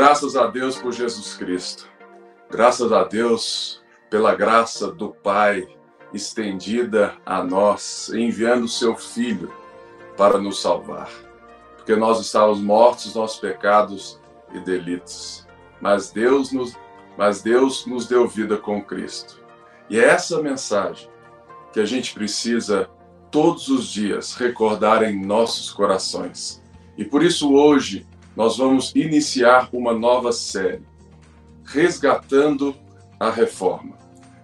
Graças a Deus por Jesus Cristo. Graças a Deus pela graça do Pai estendida a nós, enviando seu Filho para nos salvar. Porque nós estávamos mortos nos nossos pecados e delitos. Mas Deus nos, mas Deus nos deu vida com Cristo. E é essa mensagem que a gente precisa todos os dias recordar em nossos corações. E por isso hoje nós vamos iniciar uma nova série, Resgatando a Reforma,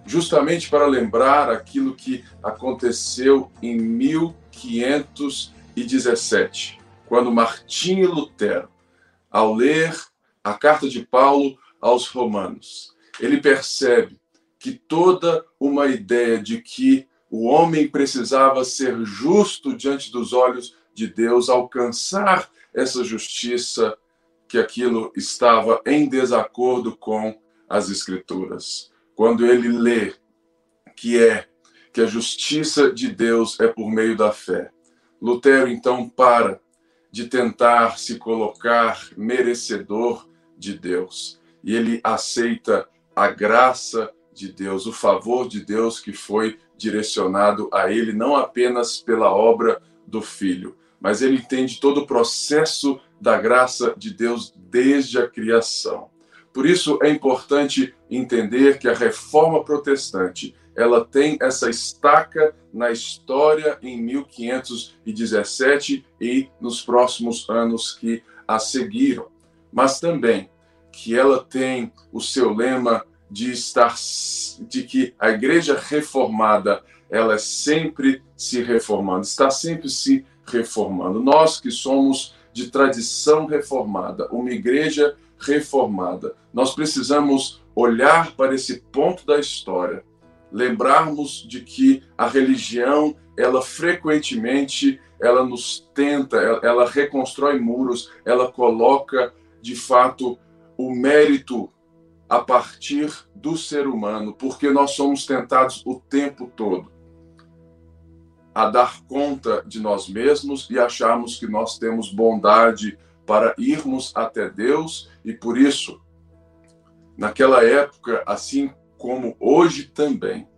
justamente para lembrar aquilo que aconteceu em 1517, quando Martinho Lutero, ao ler a carta de Paulo aos Romanos, ele percebe que toda uma ideia de que o homem precisava ser justo diante dos olhos de Deus, alcançar essa justiça, que aquilo estava em desacordo com as Escrituras. Quando ele lê que é que a justiça de Deus é por meio da fé, Lutero então para de tentar se colocar merecedor de Deus e ele aceita a graça de Deus, o favor de Deus que foi direcionado a ele, não apenas pela obra do Filho, mas ele entende todo o processo da graça de Deus desde a criação. Por isso é importante entender que a reforma protestante ela tem essa estaca na história em 1517 e nos próximos anos que a seguiram, mas também que ela tem o seu lema de estar de que a igreja reformada ela é sempre se reformando, está sempre se reformando. Nós que somos de tradição reformada, uma igreja reformada, nós precisamos olhar para esse ponto da história, lembrarmos de que a religião, ela frequentemente ela nos tenta, ela, reconstrói muros, ela coloca de fato o mérito a partir do ser humano, porque nós somos tentados o tempo todo a dar conta de nós mesmos e acharmos que nós temos bondade para irmos até Deus e por isso, naquela época, assim como hoje também,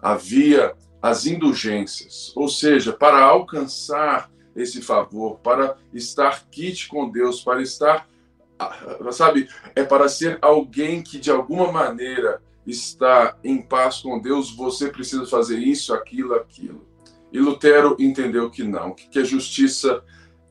havia as indulgências, ou seja, para alcançar esse favor, para estar quite com Deus, para estar ah, sabe, é para ser alguém que de alguma maneira está em paz com Deus, você precisa fazer isso, aquilo, aquilo. E Lutero entendeu que não, que a justiça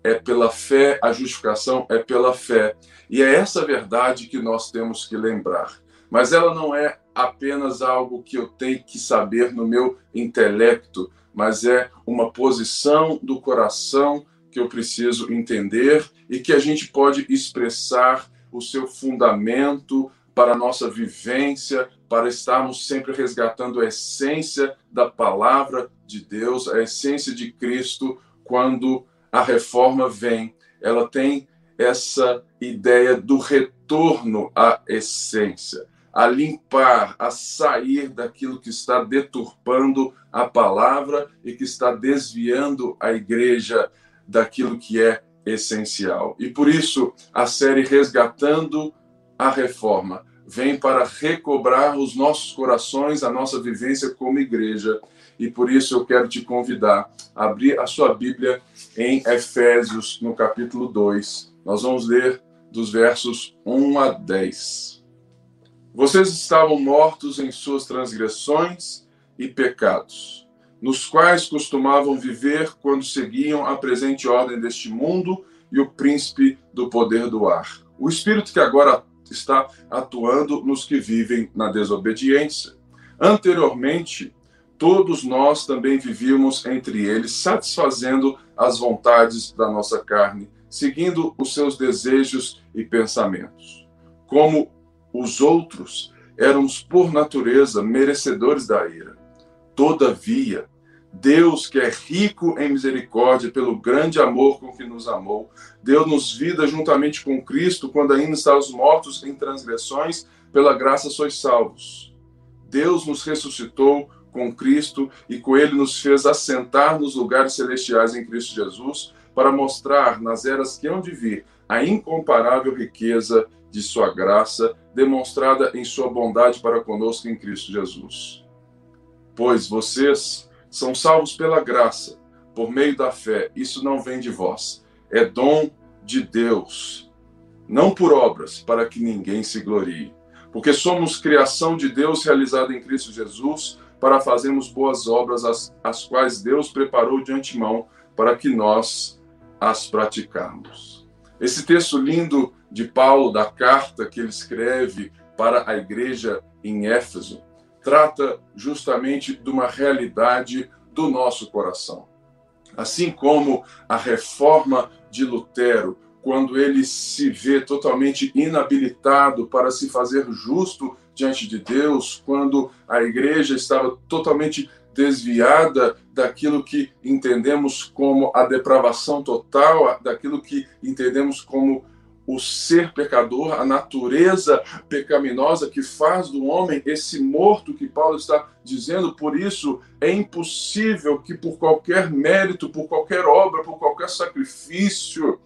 é pela fé, a justificação é pela fé. E é essa verdade que nós temos que lembrar. Mas ela não é apenas algo que eu tenho que saber no meu intelecto, mas é uma posição do coração que eu preciso entender e que a gente pode expressar o seu fundamento para a nossa vivência, para estarmos sempre resgatando a essência da palavra de Deus, a essência de Cristo, quando a reforma vem. Ela tem essa ideia do retorno à essência, a limpar, a sair daquilo que está deturpando a palavra e que está desviando a igreja daquilo que é essencial. E por isso a série Resgatando a Reforma vem para recobrar os nossos corações, a nossa vivência como igreja. E por isso eu quero te convidar a abrir a sua Bíblia em Efésios, no capítulo 2. Nós vamos ler dos versos 1 a 10. Vocês estavam mortos em suas transgressões e pecados nos quais costumavam viver quando seguiam a presente ordem deste mundo e o príncipe do poder do ar. O espírito que agora está atuando nos que vivem na desobediência. Anteriormente, todos nós também vivíamos entre eles, satisfazendo as vontades da nossa carne, seguindo os seus desejos e pensamentos. Como os outros, éramos por natureza merecedores da ira. Todavia, Deus, que é rico em misericórdia, pelo grande amor com que nos amou, deu-nos vida juntamente com Cristo, quando ainda estávamos mortos em transgressões, pela graça sois salvos. Deus nos ressuscitou com Cristo e com ele nos fez assentar nos lugares celestiais em Cristo Jesus, para mostrar nas eras que hão de vir a incomparável riqueza de sua graça, demonstrada em sua bondade para conosco em Cristo Jesus. Pois vocês são salvos pela graça, por meio da fé. Isso não vem de vós, é dom de Deus, não por obras, para que ninguém se glorie. Porque somos criação de Deus realizada em Cristo Jesus, para fazermos boas obras, as, as quais Deus preparou de antemão para que nós as praticarmos. Esse texto lindo de Paulo, da carta que ele escreve para a igreja em Éfeso, trata justamente de uma realidade do nosso coração. Assim como a reforma de Lutero, quando ele se vê totalmente inabilitado para se fazer justo diante de Deus, quando a igreja estava totalmente desviada daquilo que entendemos como a depravação total, daquilo que entendemos como o ser pecador, a natureza pecaminosa que faz do homem esse morto que Paulo está dizendo. Por isso, é impossível que por qualquer mérito, por qualquer obra, por qualquer sacrifício,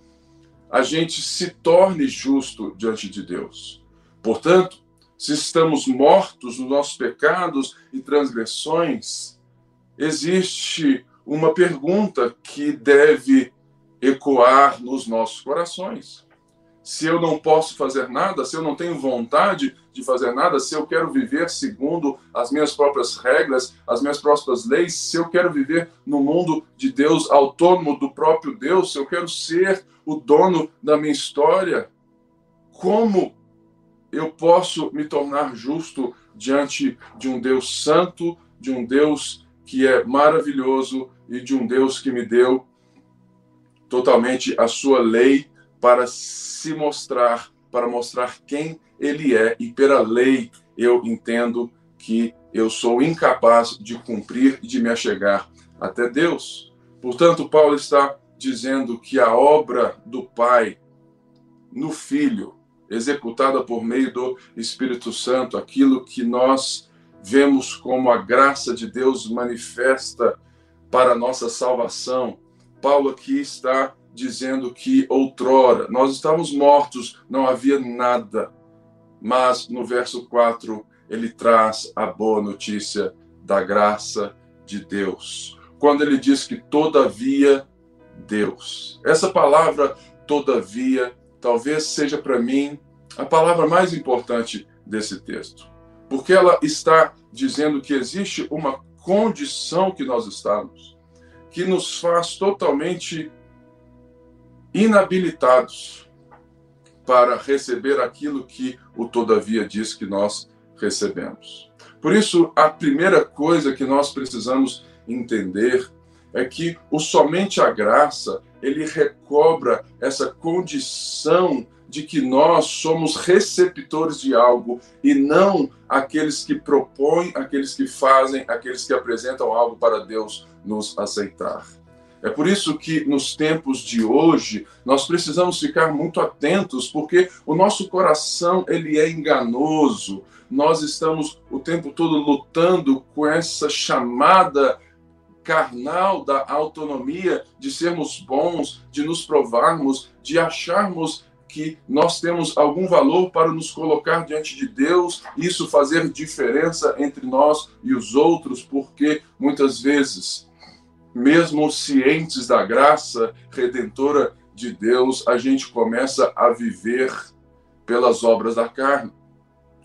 a gente se torne justo diante de Deus. Portanto, se estamos mortos nos nossos pecados e transgressões, existe uma pergunta que deve ecoar nos nossos corações. Se eu não posso fazer nada, se eu não tenho vontade de fazer nada, se eu quero viver segundo as minhas próprias regras, as minhas próprias leis, se eu quero viver no mundo de Deus, autônomo do próprio Deus, se eu quero ser o dono da minha história, como eu posso me tornar justo diante de um Deus santo, de um Deus que é maravilhoso e de um Deus que me deu totalmente a sua lei para se mostrar, para mostrar quem ele é e pela lei eu entendo que eu sou incapaz de cumprir e de me achegar até Deus. Portanto, Paulo está dizendo que a obra do Pai no Filho executada por meio do Espírito Santo, aquilo que nós vemos como a graça de Deus manifesta para a nossa salvação. Paulo aqui está dizendo que outrora nós estávamos mortos, não havia nada. Mas no verso 4 ele traz a boa notícia da graça de Deus. Quando ele diz que todavia Deus. Essa palavra todavia talvez seja para mim a palavra mais importante desse texto, porque ela está dizendo que existe uma condição que nós estamos que nos faz totalmente inabilitados para receber aquilo que o todavia diz que nós recebemos. Por isso, a primeira coisa que nós precisamos entender é que o somente a graça ele recobra essa condição de que nós somos receptores de algo e não aqueles que propõem, aqueles que fazem, aqueles que apresentam algo para Deus nos aceitar. É por isso que nos tempos de hoje nós precisamos ficar muito atentos, porque o nosso coração ele é enganoso. Nós estamos o tempo todo lutando com essa chamada carnal da autonomia, de sermos bons, de nos provarmos, de acharmos que nós temos algum valor para nos colocar diante de Deus, isso fazer diferença entre nós e os outros, porque muitas vezes, mesmo cientes da graça redentora de Deus, a gente começa a viver pelas obras da carne.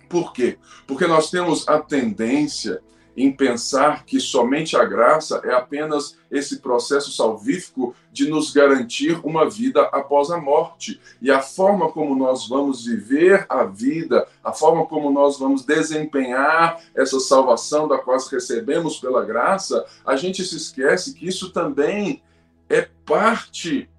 Por quê? Porque nós temos a tendência em pensar que somente a graça é apenas esse processo salvífico de nos garantir uma vida após a morte. E a forma como nós vamos viver a vida, a forma como nós vamos desempenhar essa salvação da qual recebemos pela graça, a gente se esquece que isso também é parte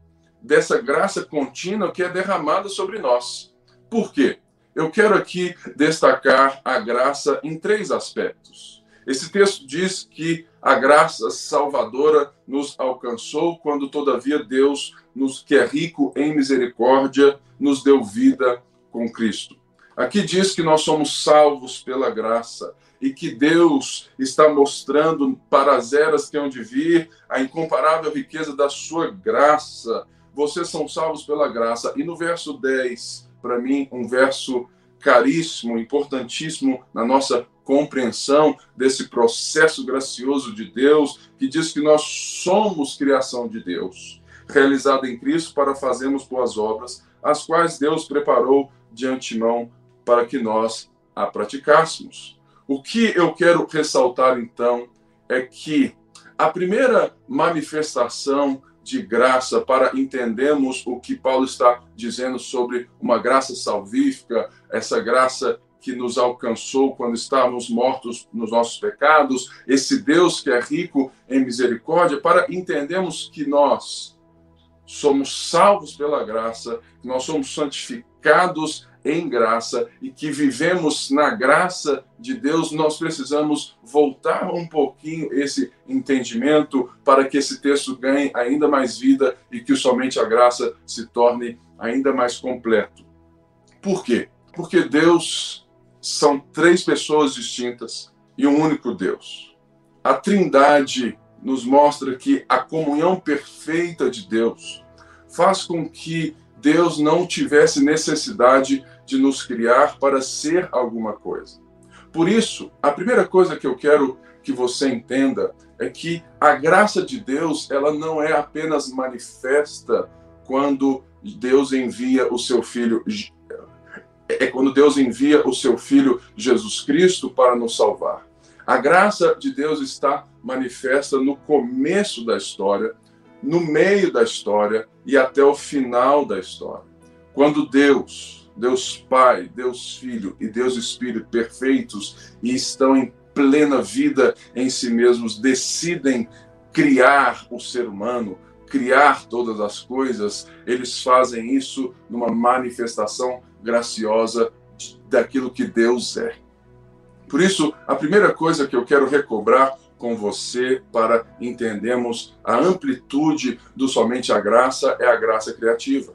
dessa graça contínua que é derramada sobre nós. Por quê? Eu quero aqui destacar a graça em três aspectos. Esse texto diz que a graça salvadora nos alcançou quando, todavia, Deus, nos, que é rico em misericórdia, nos deu vida com Cristo. Aqui diz que nós somos salvos pela graça e que Deus está mostrando para as eras que hão de vir a incomparável riqueza da sua graça vocês são salvos pela graça. E no verso 10, para mim, um verso caríssimo, importantíssimo na nossa compreensão desse processo gracioso de Deus, que diz que nós somos criação de Deus, realizada em Cristo para fazermos boas obras, as quais Deus preparou de antemão para que nós a praticássemos. O que eu quero ressaltar então é que a primeira manifestação de graça para entendermos o que Paulo está dizendo sobre uma graça salvífica, essa graça que nos alcançou quando estávamos mortos nos nossos pecados, esse Deus que é rico em misericórdia, para entendermos que nós somos salvos pela graça, que nós somos santificados em graça e que vivemos na graça de Deus, nós precisamos voltar um pouquinho esse entendimento para que esse texto ganhe ainda mais vida e que somente a graça se torne ainda mais completo. Por quê? Porque Deus são três pessoas distintas e um único Deus. A Trindade nos mostra que a comunhão perfeita de Deus faz com que Deus não tivesse necessidade de nos criar para ser alguma coisa. Por isso, a primeira coisa que eu quero que você entenda é que a graça de Deus, ela não é apenas manifesta quando Deus envia o seu filho é quando Deus envia o seu filho Jesus Cristo para nos salvar. A graça de Deus está manifesta no começo da história, no meio da história e até o final da história. Quando Deus, Deus Pai, Deus Filho e Deus Espírito perfeitos e estão em plena vida em si mesmos, decidem criar o ser humano, criar todas as coisas, eles fazem isso numa manifestação graciosa daquilo que Deus é. Por isso, a primeira coisa que eu quero recobrar com você para entendermos a amplitude do somente a graça é a graça criativa.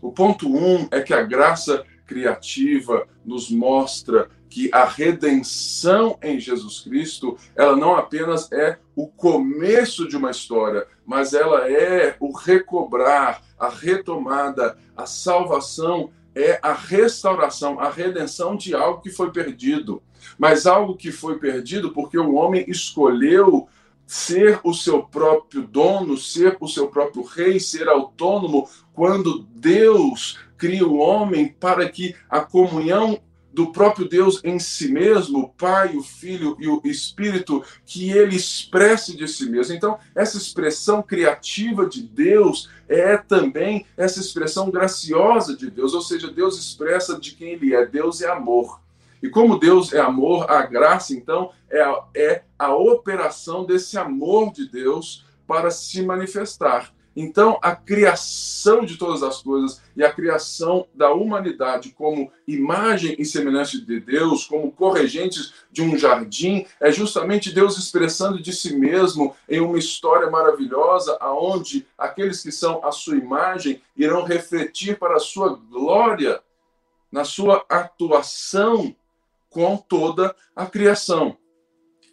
O ponto um é que a graça criativa nos mostra que a redenção em Jesus Cristo, ela não apenas é o começo de uma história, mas ela é o recobrar, a retomada, a salvação é a restauração, a redenção de algo que foi perdido. Mas algo que foi perdido porque o homem escolheu ser o seu próprio dono, ser o seu próprio rei, ser autônomo, quando Deus cria o homem para que a comunhão do próprio Deus em si mesmo, o Pai, o Filho e o Espírito, que ele expresse de si mesmo. Então, essa expressão criativa de Deus é também essa expressão graciosa de Deus, ou seja, Deus expressa de quem ele é. Deus é amor. E como Deus é amor, a graça, então, é a, é a operação desse amor de Deus para se manifestar. Então, a criação de todas as coisas e a criação da humanidade como imagem e semelhança de Deus, como corregentes de um jardim, é justamente Deus expressando de si mesmo em uma história maravilhosa, aonde aqueles que são a sua imagem irão refletir para a sua glória na sua atuação com toda a criação.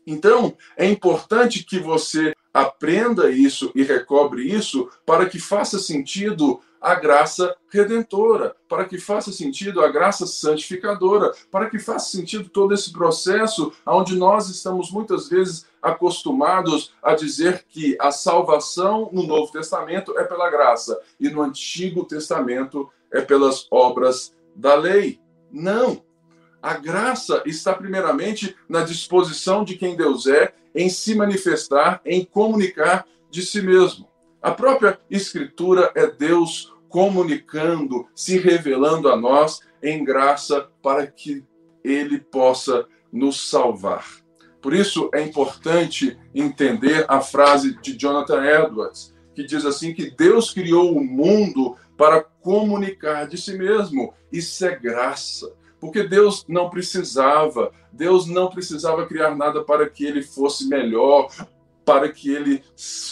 Então, é importante que você aprenda isso e recobre isso para que faça sentido a graça redentora, para que faça sentido a graça santificadora, para que faça sentido todo esse processo onde nós estamos muitas vezes acostumados a dizer que a salvação no Novo Testamento é pela graça e no Antigo Testamento é pelas obras da lei. Não, a graça está primeiramente na disposição de quem Deus é em se manifestar, em comunicar de si mesmo. A própria Escritura é Deus comunicando, se revelando a nós em graça para que Ele possa nos salvar. Por isso é importante entender a frase de Jonathan Edwards, que diz assim que Deus criou o mundo para comunicar de si mesmo. Isso é graça. Porque Deus não precisava, Deus não precisava criar nada para que ele fosse melhor, para que ele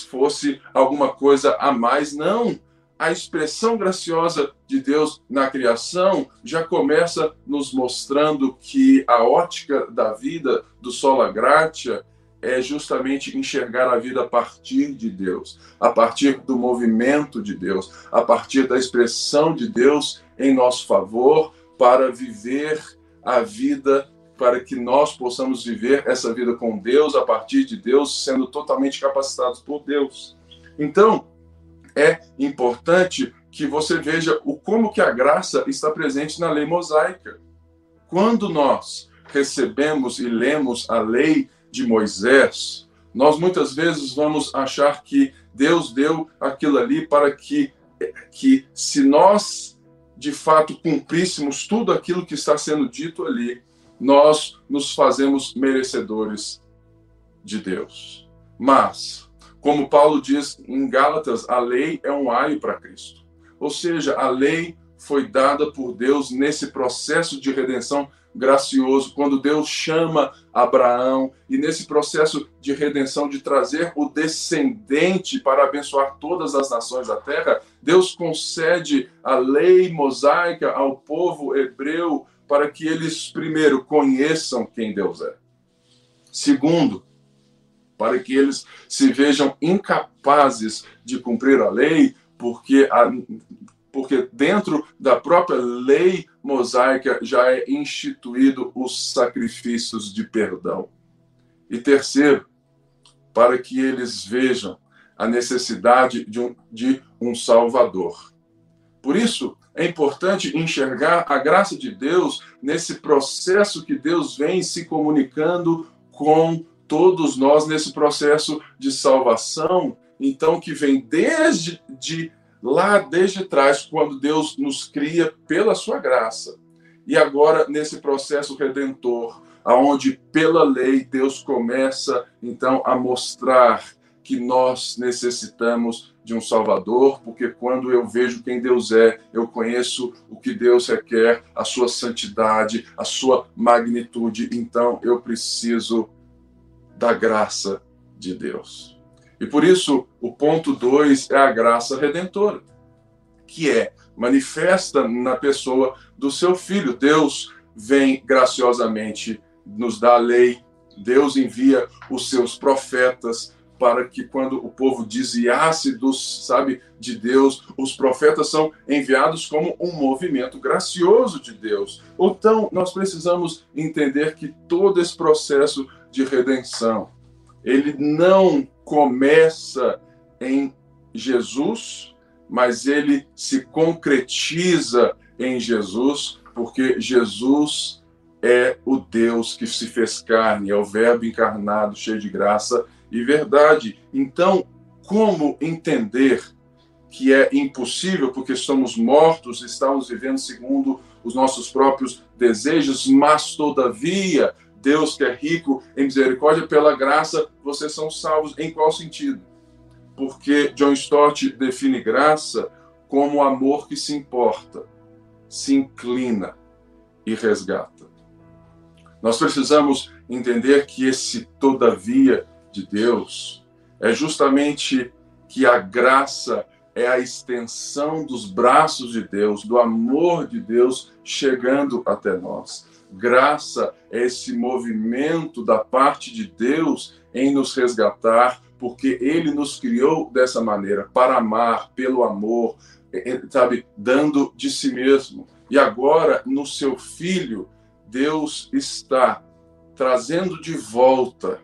fosse alguma coisa a mais. Não. A expressão graciosa de Deus na criação já começa nos mostrando que a ótica da vida do sola gratia é justamente enxergar a vida a partir de Deus, a partir do movimento de Deus, a partir da expressão de Deus em nosso favor, para viver a vida, para que nós possamos viver essa vida com Deus, a partir de Deus, sendo totalmente capacitados por Deus. Então, é importante que você veja o como que a graça está presente na lei mosaica. Quando nós recebemos e lemos a lei de Moisés, nós muitas vezes vamos achar que Deus deu aquilo ali para que, que se nós de fato cumpríssemos tudo aquilo que está sendo dito ali, nós nos fazemos merecedores de Deus. Mas, como Paulo diz em Gálatas, a lei é um aio para Cristo. Ou seja, a lei foi dada por Deus nesse processo de redenção gracioso, quando Deus chama Abraão e nesse processo de redenção de trazer o descendente para abençoar todas as nações da terra, Deus concede a lei mosaica ao povo hebreu para que eles primeiro conheçam quem Deus é. Segundo, para que eles se vejam incapazes de cumprir a lei, porque a, porque dentro da própria lei mosaica já é instituído os sacrifícios de perdão. E terceiro, para que eles vejam a necessidade de um, de um Salvador. Por isso, é importante enxergar a graça de Deus nesse processo que Deus vem se comunicando com todos nós nesse processo de salvação, então que vem desde de lá desde trás, quando Deus nos cria pela sua graça. E agora, nesse processo redentor, aonde pela lei Deus começa então a mostrar que nós necessitamos de um Salvador, porque quando eu vejo quem Deus é, eu conheço o que Deus requer, a sua santidade, a sua magnitude, então eu preciso da graça de Deus. E por isso, o ponto 2 é a graça redentora, que é manifesta na pessoa do seu filho. Deus vem graciosamente nos dá a lei, Deus envia os seus profetas para que quando o povo desviasse dos, sabe, de Deus, os profetas são enviados como um movimento gracioso de Deus. Então, nós precisamos entender que todo esse processo de redenção, ele não começa em Jesus, mas ele se concretiza em Jesus, porque Jesus é o Deus que se fez carne, é o Verbo encarnado, cheio de graça e verdade. Então, como entender que é impossível porque somos mortos, estamos vivendo segundo os nossos próprios desejos, mas todavia Deus que é rico em misericórdia, pela graça, vocês são salvos. Em qual sentido? Porque John Stott define graça como amor que se importa, se inclina e resgata. Nós precisamos entender que esse todavia de Deus é justamente que a graça é a extensão dos braços de Deus, do amor de Deus chegando até nós. Graça é esse movimento da parte de Deus em nos resgatar, porque Ele nos criou dessa maneira, para amar, pelo amor, sabe, dando de si mesmo. E agora, no seu Filho, Deus está trazendo de volta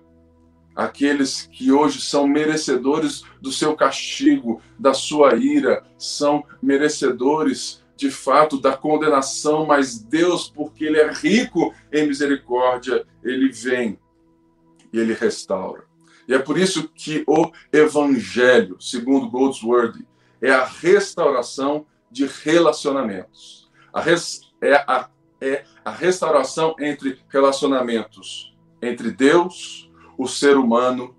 aqueles que hoje são merecedores do seu castigo, da sua ira, são merecedores de fato da condenação, mas Deus, porque Ele é rico em misericórdia, Ele vem e Ele restaura. E é por isso que o Evangelho, segundo Goldsworthy, é a restauração de relacionamentos. A res, é, a, é a restauração entre relacionamentos entre Deus, o ser humano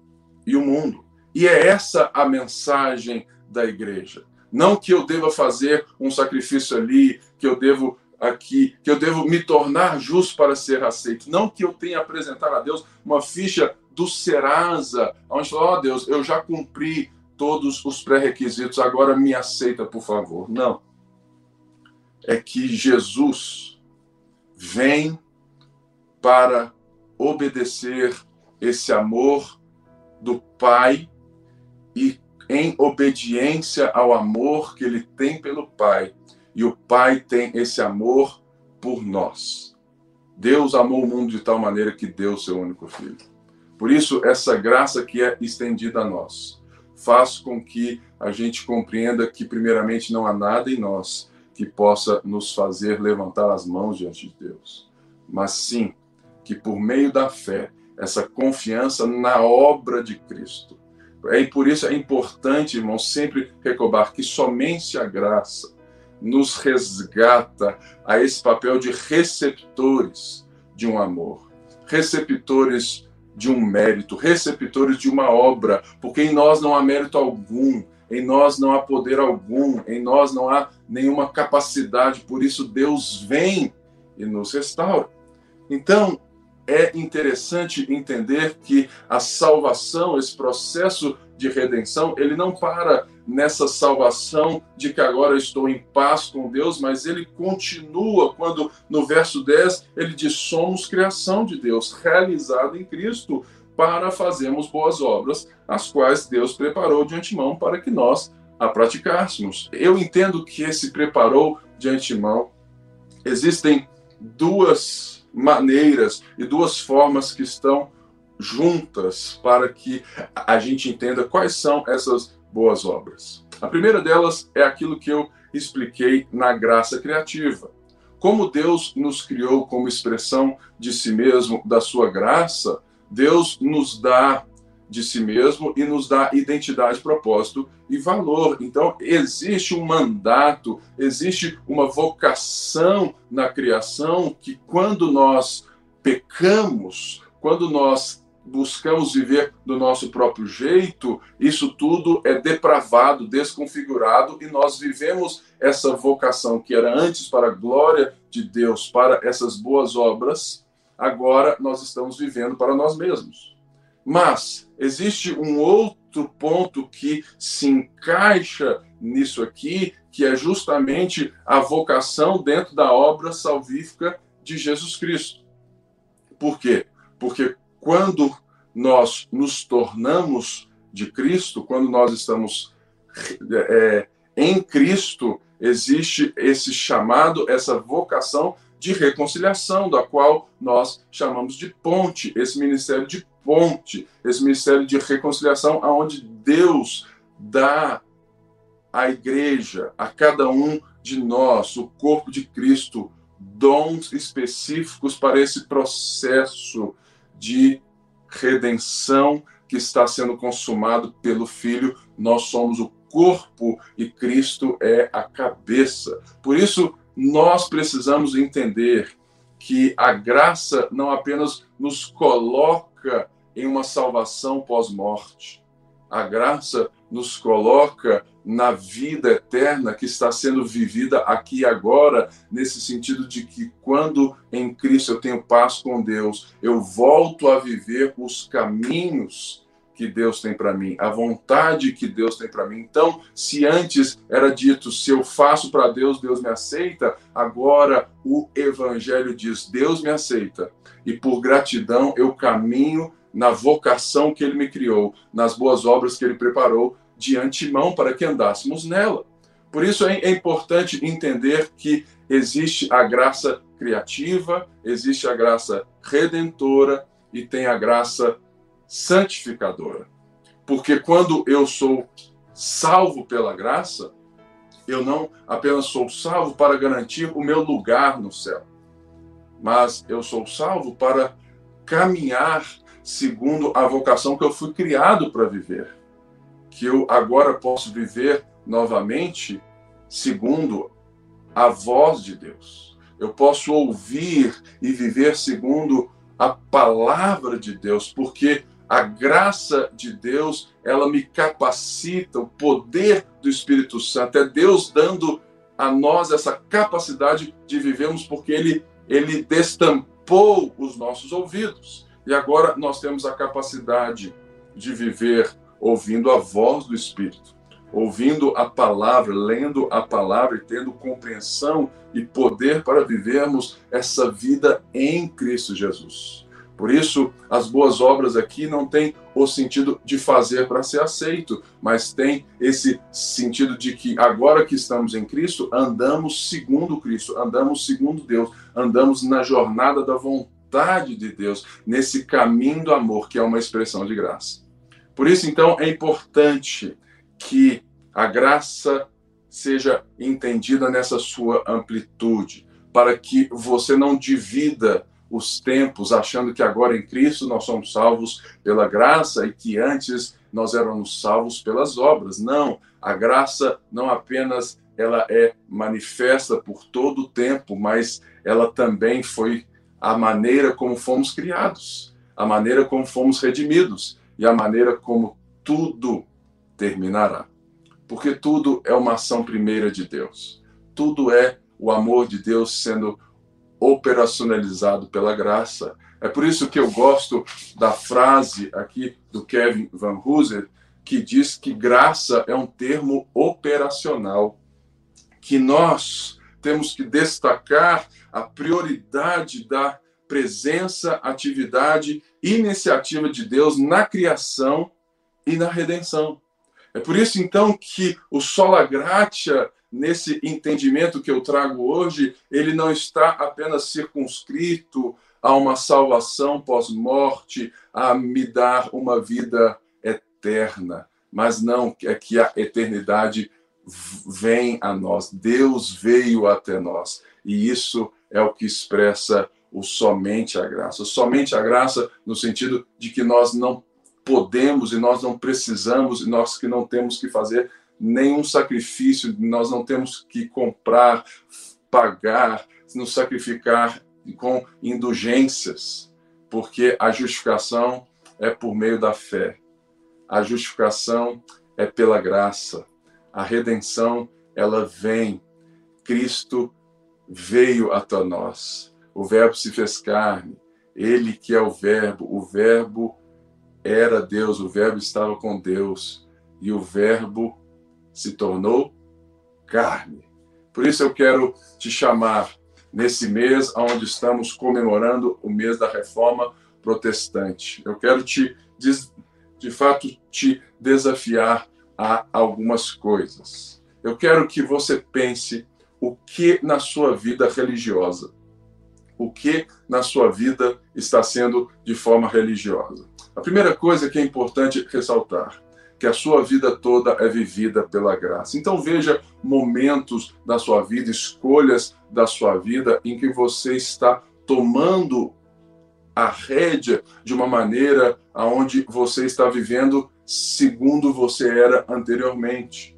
e o mundo. E é essa a mensagem da igreja. Não que eu deva fazer um sacrifício ali, que eu devo aqui, que eu devo me tornar justo para ser aceito. Não que eu tenha apresentar a Deus uma ficha do Serasa, onde fala, ó oh, Deus, eu já cumpri todos os pré-requisitos, agora me aceita, por favor. Não. É que Jesus vem para obedecer esse amor do Pai e em obediência ao amor que ele tem pelo Pai. E o Pai tem esse amor por nós. Deus amou o mundo de tal maneira que deu o seu único filho. Por isso, essa graça que é estendida a nós faz com que a gente compreenda que, primeiramente, não há nada em nós que possa nos fazer levantar as mãos diante de Deus, mas sim que, por meio da fé, essa confiança na obra de Cristo. É, e por isso é importante, irmão, sempre recobrar que somente a graça nos resgata a esse papel de receptores de um amor, receptores de um mérito, receptores de uma obra, porque em nós não há mérito algum, em nós não há poder algum, em nós não há nenhuma capacidade, por isso Deus vem e nos restaura. Então, é interessante entender que a salvação, esse processo de redenção, ele não para nessa salvação de que agora estou em paz com Deus, mas ele continua quando no verso 10 ele diz: somos criação de Deus, realizada em Cristo, para fazermos boas obras, as quais Deus preparou de antemão para que nós a praticássemos. Eu entendo que esse preparou de antemão. Existem duas maneiras e duas formas que estão juntas para que a gente entenda quais são essas boas obras. A primeira delas é aquilo que eu expliquei na graça criativa. Como Deus nos criou como expressão de si mesmo, da sua graça, Deus nos dá de si mesmo e nos dá identidade, propósito e valor. Então, existe um mandato, existe uma vocação na criação que, quando nós pecamos, quando nós buscamos viver do nosso próprio jeito, isso tudo é depravado, desconfigurado, e nós vivemos essa vocação que era antes para a glória de Deus, para essas boas obras, agora nós estamos vivendo para nós mesmos. Mas existe um outro ponto que se encaixa nisso aqui, que é justamente a vocação dentro da obra salvífica de Jesus Cristo. Por quê? Porque quando nós nos tornamos de Cristo, quando nós estamos é, em Cristo, existe esse chamado, essa vocação de reconciliação, da qual nós chamamos de ponte, esse ministério de ponte, esse ministério de reconciliação, aonde Deus dá à igreja, a cada um de nós, o corpo de Cristo, dons específicos para esse processo de redenção que está sendo consumado pelo Filho. Nós somos o corpo e Cristo é a cabeça. Por isso, nós precisamos entender que a graça não apenas nos coloca em uma salvação pós-morte. A graça nos coloca na vida eterna que está sendo vivida aqui e agora, nesse sentido de que quando em Cristo eu tenho paz com Deus, eu volto a viver os caminhos que Deus tem para mim, a vontade que Deus tem para mim. Então, se antes era dito, se eu faço para Deus, Deus me aceita, agora o Evangelho diz, Deus me aceita. E por gratidão eu caminho na vocação que Ele me criou, nas boas obras que Ele preparou de antemão para que andássemos nela. Por isso é, é importante entender que existe a graça criativa, existe a graça redentora e tem a graça santificadora. Porque quando eu sou salvo pela graça, eu não apenas sou salvo para garantir o meu lugar no céu, mas eu sou salvo para caminhar segundo a vocação que eu fui criado para viver. Que eu agora posso viver novamente segundo a voz de Deus. Eu posso ouvir e viver segundo a palavra de Deus, porque a graça de Deus, ela me capacita, o poder do Espírito Santo, é Deus dando a nós essa capacidade de vivermos, porque Ele, ele destampou os nossos ouvidos. E agora nós temos a capacidade de viver ouvindo a voz do Espírito, ouvindo a palavra, lendo a palavra e tendo compreensão e poder para vivermos essa vida em Cristo Jesus. Por isso, as boas obras aqui não têm o sentido de fazer para ser aceito, mas tem esse sentido de que agora que estamos em Cristo, andamos segundo Cristo, andamos segundo Deus, andamos na jornada da vontade de Deus, nesse caminho do amor, que é uma expressão de graça. Por isso, então, é importante que a graça seja entendida nessa sua amplitude, para que você não divida os tempos, achando que agora em Cristo nós somos salvos pela graça e que antes nós éramos salvos pelas obras. Não, a graça não apenas ela é manifesta por todo o tempo, mas ela também foi a maneira como fomos criados, a maneira como fomos redimidos e a maneira como tudo terminará. Porque tudo é uma ação primeira de Deus. Tudo é o amor de Deus sendo operacionalizado pela graça. É por isso que eu gosto da frase aqui do Kevin Van Hooser, que diz que graça é um termo operacional, que nós temos que destacar a prioridade da presença, atividade, iniciativa de Deus na criação e na redenção. É por isso, então, que o sola gratia nesse entendimento que eu trago hoje, ele não está apenas circunscrito a uma salvação pós-morte, a me dar uma vida eterna, mas não é que a eternidade vem a nós, Deus veio até nós, e isso é o que expressa o somente a graça. Somente a graça no sentido de que nós não podemos e nós não precisamos e nós que não temos que fazer nenhum sacrifício, nós não temos que comprar, pagar, nos sacrificar com indulgências, porque a justificação é por meio da fé. A justificação é pela graça. A redenção, ela vem. Cristo veio até nós. O Verbo se fez carne. Ele que é o Verbo, o Verbo era Deus, o Verbo estava com Deus. E o Verbo se tornou carne. Por isso eu quero te chamar nesse mês onde estamos comemorando o mês da reforma protestante. Eu quero te de fato te desafiar a algumas coisas. Eu quero que você pense o que na sua vida religiosa, o que na sua vida está sendo de forma religiosa. A primeira coisa que é importante ressaltar que a sua vida toda é vivida pela graça. Então veja momentos da sua vida, escolhas da sua vida em que você está tomando a rédea de uma maneira aonde você está vivendo segundo você era anteriormente.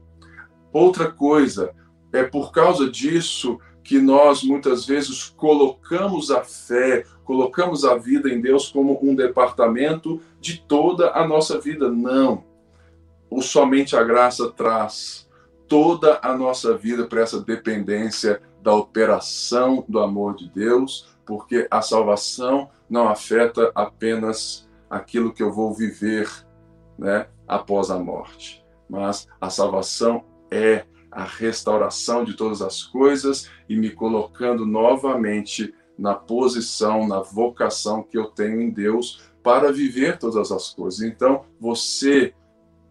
Outra coisa, é por causa disso que nós muitas vezes colocamos a fé, colocamos a vida em Deus como um departamento de toda a nossa vida. Não o somente a graça traz toda a nossa vida para essa dependência da operação do amor de Deus, porque a salvação não afeta apenas aquilo que eu vou viver, né, após a morte, mas a salvação é a restauração de todas as coisas e me colocando novamente na posição, na vocação que eu tenho em Deus para viver todas as coisas. Então, você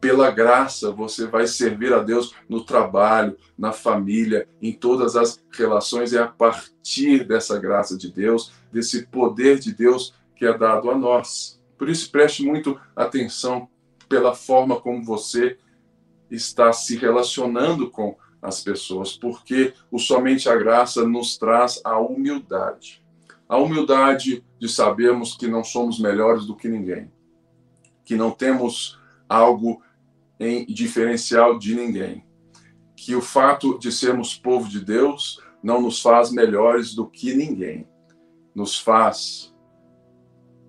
pela graça, você vai servir a Deus no trabalho, na família, em todas as relações. É a partir dessa graça de Deus, desse poder de Deus que é dado a nós. Por isso, preste muito atenção pela forma como você está se relacionando com as pessoas, porque o somente a graça nos traz a humildade. A humildade de sabermos que não somos melhores do que ninguém, que não temos algo em diferencial de ninguém. Que o fato de sermos povo de Deus não nos faz melhores do que ninguém, nos faz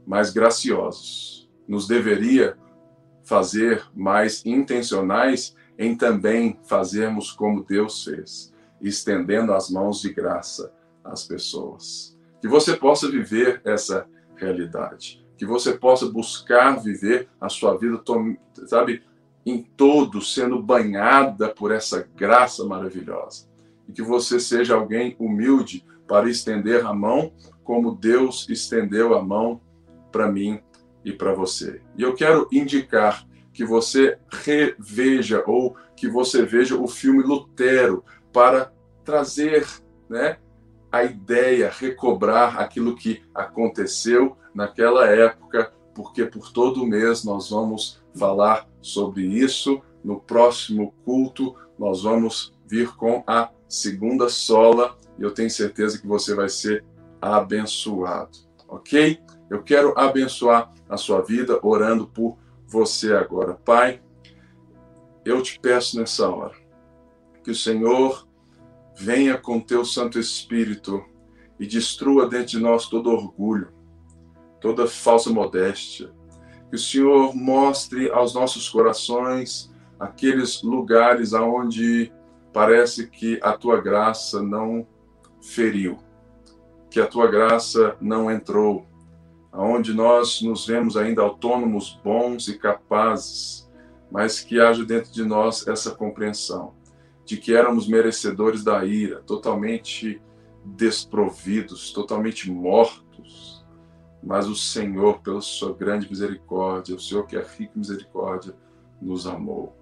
mais graciosos, nos deveria fazer mais intencionais em também fazermos como Deus fez, estendendo as mãos de graça às pessoas. Que você possa viver essa realidade, que você possa buscar viver a sua vida, sabe, em todo sendo banhada por essa graça maravilhosa. E que você seja alguém humilde para estender a mão como Deus estendeu a mão para mim e para você. E eu quero indicar que você reveja ou que você veja o filme Lutero para trazer, né, a ideia, recobrar aquilo que aconteceu naquela época, porque por todo mês nós vamos falar sobre isso. No próximo culto, nós vamos vir com a segunda sola e eu tenho certeza que você vai ser abençoado, ok? Eu quero abençoar a sua vida orando por você agora. Pai, eu te peço nessa hora que o Senhor venha com teu Santo Espírito e destrua dentro de nós todo orgulho, toda falsa modéstia. Que o Senhor mostre aos nossos corações aqueles lugares aonde parece que a tua graça não feriu, que a tua graça não entrou, aonde nós nos vemos ainda autônomos, bons e capazes, mas que haja dentro de nós essa compreensão de que éramos merecedores da ira, totalmente desprovidos, totalmente mortos. Mas o Senhor, pela sua grande misericórdia, o Senhor que é rico em misericórdia, nos amou.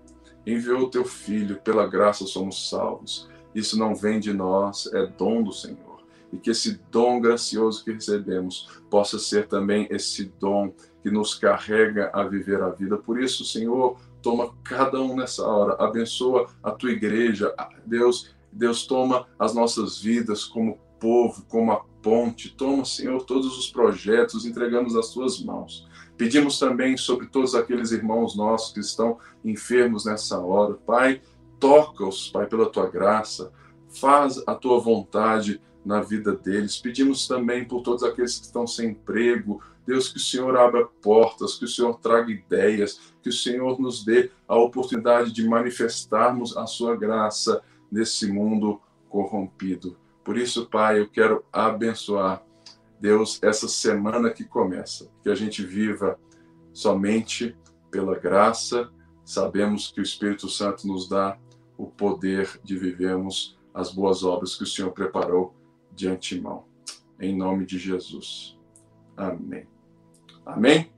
Enviou o teu filho, pela graça somos salvos. Isso não vem de nós, é dom do Senhor. E que esse dom gracioso que recebemos possa ser também esse dom que nos carrega a viver a vida. Por isso, Senhor, toma cada um nessa hora, abençoa a tua igreja, Deus, Deus toma as nossas vidas como povo, como a ponte, toma, Senhor, todos os projetos, entregamos às tuas mãos. Pedimos também sobre todos aqueles irmãos nossos que estão enfermos nessa hora, Pai, toca-os, Pai, pela tua graça, faz a tua vontade na vida deles. Pedimos também por todos aqueles que estão sem emprego, Deus, que o Senhor abra portas, que o Senhor traga ideias, que o Senhor nos dê a oportunidade de manifestarmos a sua graça nesse mundo corrompido. Por isso, Pai, eu quero abençoar, Deus, essa semana que começa, que a gente viva somente pela graça. Sabemos que o Espírito Santo nos dá o poder de vivermos as boas obras que o Senhor preparou de antemão. Em nome de Jesus. Amém. Amém?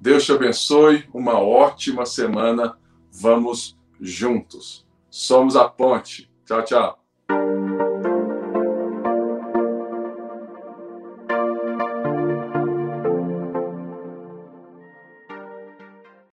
Deus te abençoe, uma ótima semana. Vamos juntos. Somos a ponte. Tchau, tchau.